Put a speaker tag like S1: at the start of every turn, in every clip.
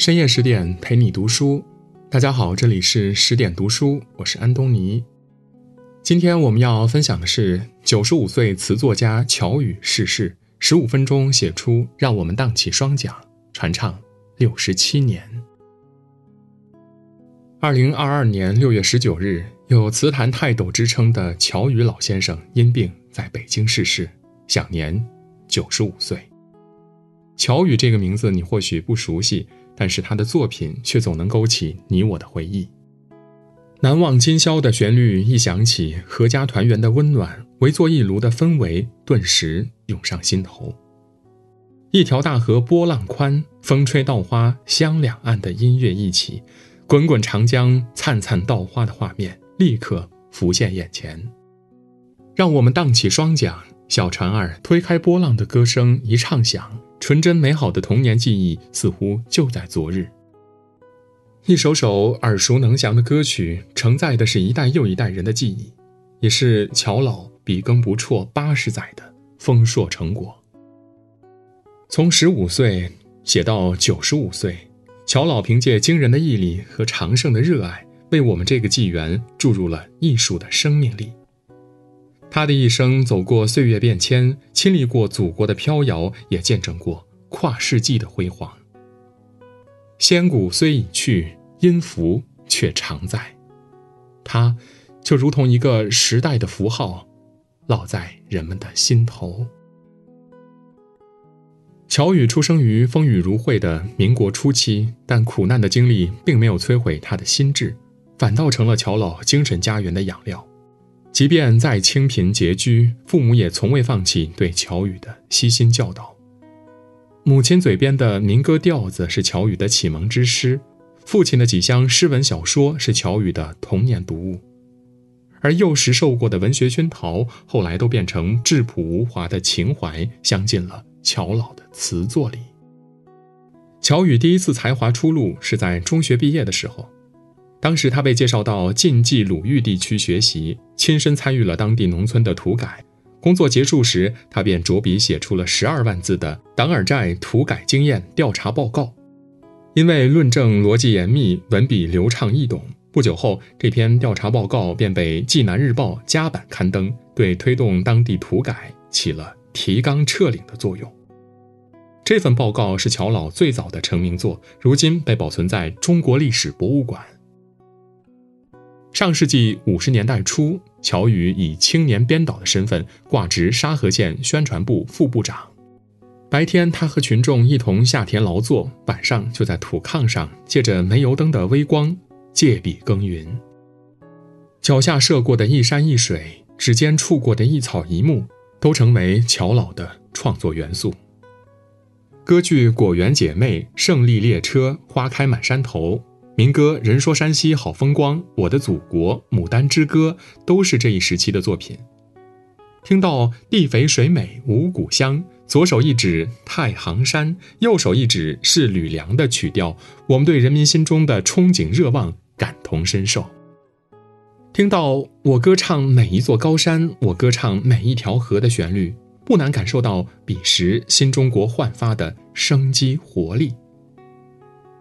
S1: 深夜十点陪你读书，大家好，这里是十点读书，我是安东尼。今天我们要分享的是九十五岁词作家乔羽逝世，十五分钟写出让我们荡起双桨，传唱六十七年。二零二二年六月十九日，有词坛泰斗之称的乔羽老先生因病在北京逝世，享年九十五岁。乔羽这个名字你或许不熟悉。但是他的作品却总能勾起你我的回忆。难忘今宵的旋律一响起，阖家团圆的温暖，围坐一炉的氛围顿时涌上心头。一条大河波浪宽，风吹稻花香两岸的音乐一起，滚滚长江灿灿稻花的画面立刻浮现眼前。让我们荡起双桨，小船儿推开波浪的歌声一唱响。纯真美好的童年记忆似乎就在昨日。一首首耳熟能详的歌曲，承载的是一代又一代人的记忆，也是乔老笔耕不辍八十载的丰硕成果。从十五岁写到九十五岁，乔老凭借惊人的毅力和长盛的热爱，为我们这个纪元注入了艺术的生命力。他的一生走过岁月变迁，亲历过祖国的飘摇，也见证过跨世纪的辉煌。仙骨虽已去，音符却常在。他，就如同一个时代的符号，烙在人们的心头。乔羽出生于风雨如晦的民国初期，但苦难的经历并没有摧毁他的心智，反倒成了乔老精神家园的养料。即便再清贫拮据，父母也从未放弃对乔羽的悉心教导。母亲嘴边的民歌调子是乔羽的启蒙之诗，父亲的几箱诗文小说是乔羽的童年读物，而幼时受过的文学熏陶，后来都变成质朴无华的情怀，镶进了乔老的词作里。乔羽第一次才华出露是在中学毕业的时候。当时他被介绍到晋冀鲁豫地区学习，亲身参与了当地农村的土改。工作结束时，他便着笔写出了十二万字的《党尔寨土改经验调查报告》。因为论证逻辑严密，文笔流畅易懂，不久后这篇调查报告便被《济南日报》加版刊登，对推动当地土改起了提纲挈领的作用。这份报告是乔老最早的成名作，如今被保存在中国历史博物馆。上世纪五十年代初，乔羽以青年编导的身份挂职沙河县宣传部副部长。白天，他和群众一同下田劳作；晚上，就在土炕上借着煤油灯的微光，借笔耕耘。脚下涉过的一山一水，指尖触过的一草一木，都成为乔老的创作元素。歌剧《果园姐妹》《胜利列车》《花开满山头》。民歌《人说山西好风光》，我的祖国，《牡丹之歌》都是这一时期的作品。听到地肥水美五谷香，左手一指太行山，右手一指是吕梁的曲调，我们对人民心中的憧憬热望感同身受。听到我歌唱每一座高山，我歌唱每一条河的旋律，不难感受到彼时新中国焕发的生机活力。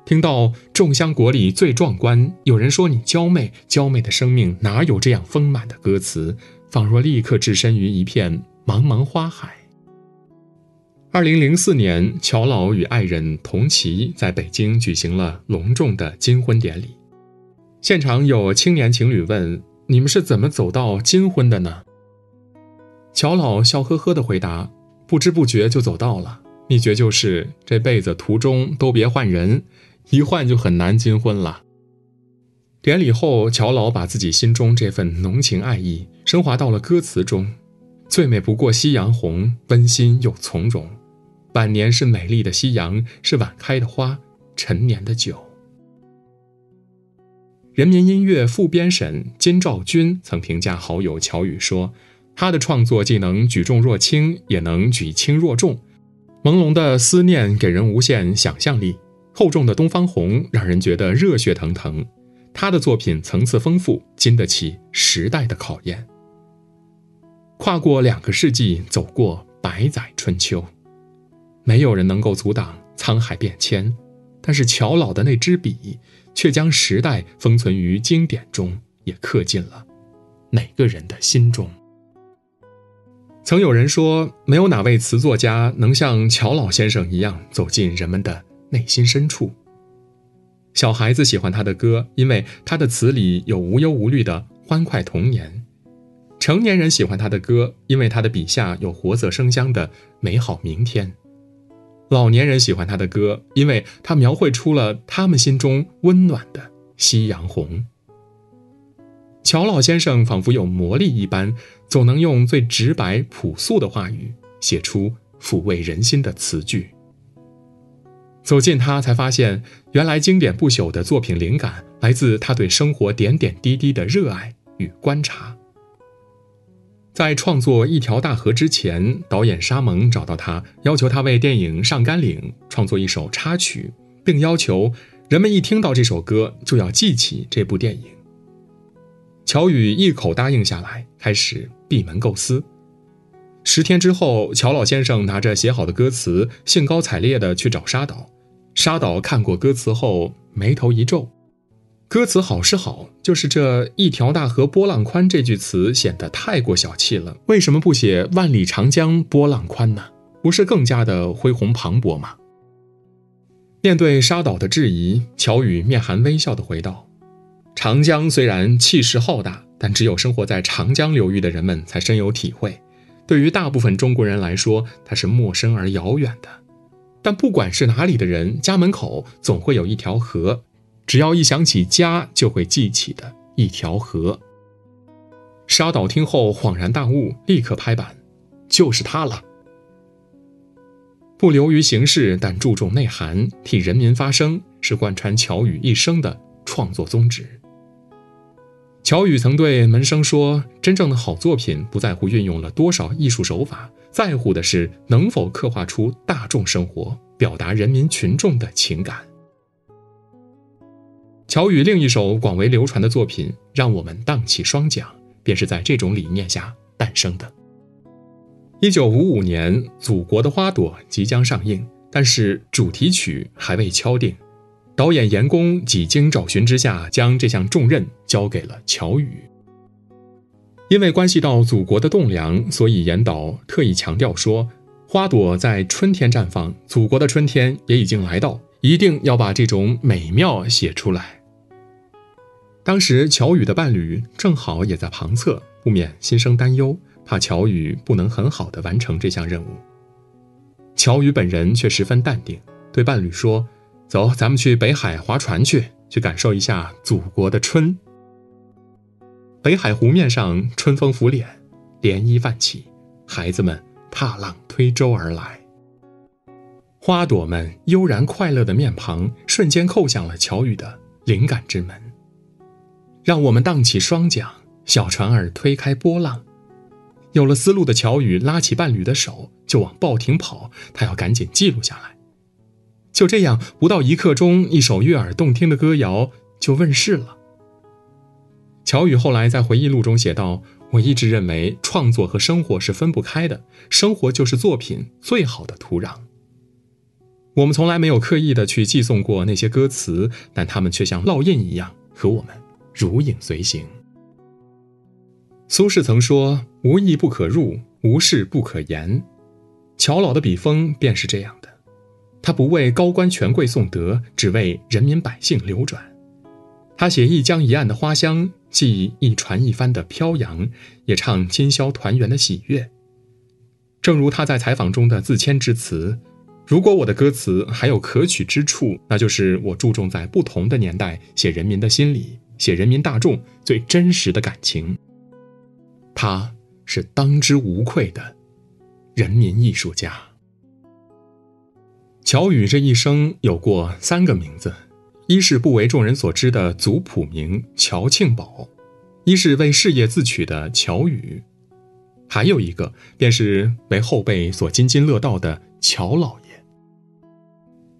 S1: 听到众香国里最壮观，有人说你娇媚，娇媚的生命哪有这样丰满的歌词？仿若立刻置身于一片茫茫花海。二零零四年，乔老与爱人童琪在北京举行了隆重的金婚典礼，现场有青年情侣问：“你们是怎么走到金婚的呢？”乔老笑呵呵地回答：“不知不觉就走到了，秘诀就是这辈子途中都别换人。”一换就很难金婚了。典礼后，乔老把自己心中这份浓情爱意升华到了歌词中：“最美不过夕阳红，温馨又从容。晚年是美丽的夕阳，是晚开的花，陈年的酒。”人民音乐副编审金兆军曾评价好友乔羽说：“他的创作既能举重若轻，也能举轻若重，朦胧的思念给人无限想象力。”厚重的东方红让人觉得热血腾腾，他的作品层次丰富，经得起时代的考验。跨过两个世纪，走过百载春秋，没有人能够阻挡沧海变迁，但是乔老的那支笔，却将时代封存于经典中，也刻进了每个人的心中。曾有人说，没有哪位词作家能像乔老先生一样走进人们的内心深处。小孩子喜欢他的歌，因为他的词里有无忧无虑的欢快童年；成年人喜欢他的歌，因为他的笔下有活色生香的美好明天。老年人喜欢他的歌，因为他描绘出了他们心中温暖的夕阳红。乔老先生仿佛有魔力一般，总能用最直白朴素的话语写出抚慰人心的词句。走近他，才发现原来经典不朽的作品灵感来自他对生活点点滴滴的热爱与观察。在创作《一条大河》之前，导演沙蒙找到他，要求他为电影《上甘岭》创作一首插曲，并要求人们一听到这首歌就要记起这部电影。乔宇一口答应下来，开始闭门构思。十天之后，乔老先生拿着写好的歌词，兴高采烈地去找沙岛。沙岛看过歌词后，眉头一皱。歌词好是好，就是这一条大河波浪宽这句词显得太过小气了。为什么不写万里长江波浪宽呢？不是更加的恢宏磅礴吗？面对沙岛的质疑，乔宇面含微笑的回道：“长江虽然气势浩大，但只有生活在长江流域的人们才深有体会。对于大部分中国人来说，它是陌生而遥远的。但不管是哪里的人，家门口总会有一条河。”只要一想起家，就会记起的一条河。沙导听后恍然大悟，立刻拍板：“就是他了。”不流于形式，但注重内涵，替人民发声，是贯穿乔宇一生的创作宗旨。乔宇曾对门生说：“真正的好作品，不在乎运用了多少艺术手法，在乎的是能否刻画出大众生活，表达人民群众的情感。”乔宇另一首广为流传的作品《让我们荡起双桨》，便是在这种理念下诞生的。一九五五年，《祖国的花朵》即将上映，但是主题曲还未敲定。导演严工几经找寻之下，将这项重任交给了乔宇。因为关系到祖国的栋梁，所以严导特意强调说：“花朵在春天绽放，祖国的春天也已经来到，一定要把这种美妙写出来。”当时乔宇的伴侣正好也在旁侧，不免心生担忧，怕乔宇不能很好的完成这项任务。乔宇本人却十分淡定，对伴侣说：“走，咱们去北海划船去，去感受一下祖国的春。”北海湖面上春风拂脸，涟漪泛起，孩子们踏浪推舟而来，花朵们悠然快乐的面庞瞬间叩响了乔宇的灵感之门。让我们荡起双桨，小船儿推开波浪。有了思路的乔宇拉起伴侣的手，就往报亭跑。他要赶紧记录下来。就这样，不到一刻钟，一首悦耳动听的歌谣就问世了。乔宇后来在回忆录中写道：“我一直认为，创作和生活是分不开的，生活就是作品最好的土壤。我们从来没有刻意的去寄送过那些歌词，但它们却像烙印一样和我们。”如影随形。苏轼曾说：“无意不可入，无事不可言。”乔老的笔锋便是这样。他不为高官权贵颂德，只为人民百姓流转。他写一江一岸的花香，记一船一帆的飘扬，也唱今宵团圆的喜悦。正如他在采访中的自谦之词：“如果我的歌词还有可取之处，那就是我注重在不同的年代写人民的心理。”写人民大众最真实的感情，他是当之无愧的人民艺术家。乔宇这一生有过三个名字：一是不为众人所知的族谱名乔庆宝，一是为事业自取的乔宇，还有一个便是为后辈所津津乐道的乔老爷。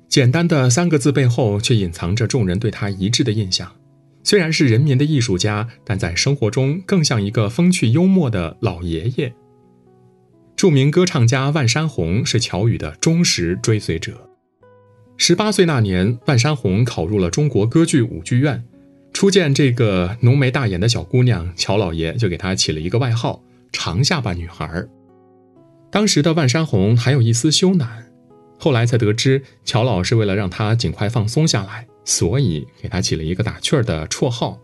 S1: 简单的三个字背后，却隐藏着众人对他一致的印象。虽然是人民的艺术家，但在生活中更像一个风趣幽默的老爷爷。著名歌唱家万山红是乔羽的忠实追随者。十八岁那年，万山红考入了中国歌剧舞剧院。初见这个浓眉大眼的小姑娘，乔老爷就给她起了一个外号“长下巴女孩”。当时的万山红还有一丝羞赧，后来才得知乔老是为了让她尽快放松下来，所以给她起了一个打趣儿的绰号。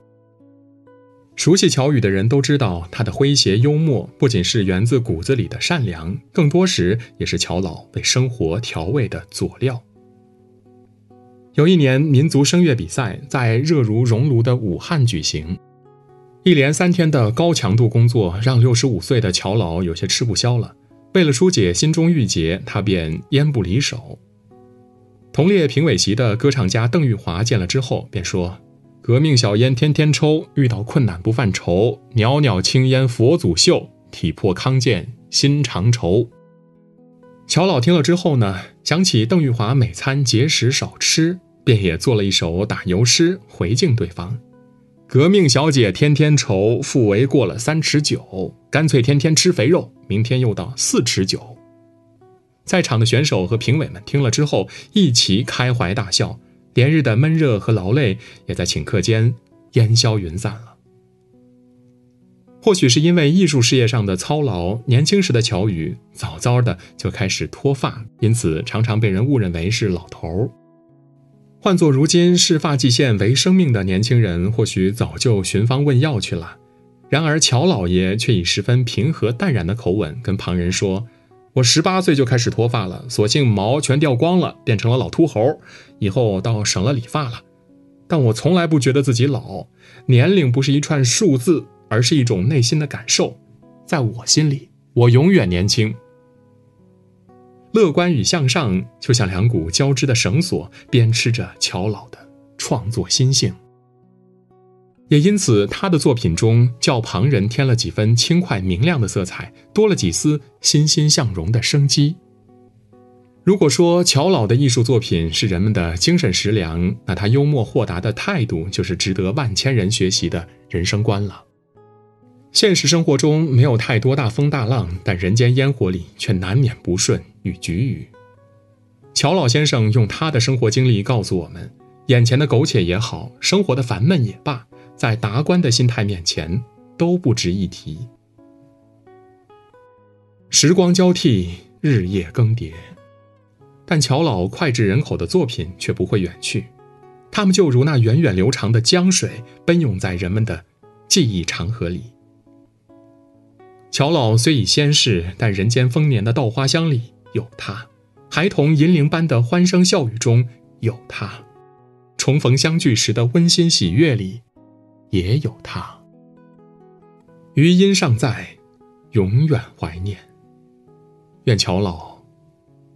S1: 熟悉乔宇的人都知道，他的诙谐幽默不仅是源自骨子里的善良，更多时也是乔老为生活调味的佐料。有一年，民族声乐比赛在热如熔炉的武汉举行，一连三天的高强度工作让六十五岁的乔老有些吃不消了。为了疏解心中郁结，他便烟不离手。同列评委席的歌唱家邓玉华见了之后便说：“革命小烟天天抽，遇到困难不犯愁，袅袅青烟佛祖袖，体魄康健心常愁。”乔老听了之后呢，想起邓玉华每餐节食少吃。便也做了一首打油诗回敬对方：“革命小姐天天愁，腹围过了三尺九，干脆天天吃肥肉，明天又到四尺九。”在场的选手和评委们听了之后，一齐开怀大笑。连日的闷热和劳累也在顷刻间烟消云散了。或许是因为艺术事业上的操劳，年轻时的乔宇早早的就开始脱发，因此常常被人误认为是老头儿。换做如今视发际线为生命的年轻人，或许早就寻方问药去了。然而乔老爷却以十分平和淡然的口吻跟旁人说：“我十八岁就开始脱发了，索性毛全掉光了，变成了老秃猴。以后倒省了理发了。但我从来不觉得自己老，年龄不是一串数字，而是一种内心的感受。在我心里，我永远年轻。”乐观与向上就像两股交织的绳索，编织着乔老的创作心性。也因此，他的作品中较旁人添了几分轻快明亮的色彩，多了几丝欣欣向荣的生机。如果说乔老的艺术作品是人们的精神食粮，那他幽默豁达的态度就是值得万千人学习的人生观了。现实生活中没有太多大风大浪，但人间烟火里却难免不顺与局龉。乔老先生用他的生活经历告诉我们：眼前的苟且也好，生活的烦闷也罢，在达观的心态面前都不值一提。时光交替，日夜更迭，但乔老脍炙人口的作品却不会远去，他们就如那源远流长的江水，奔涌在人们的记忆长河里。乔老虽已仙逝，但人间丰年的稻花香里有他；孩童银铃般的欢声笑语中有他；重逢相聚时的温馨喜悦里也有他。余音尚在，永远怀念。愿乔老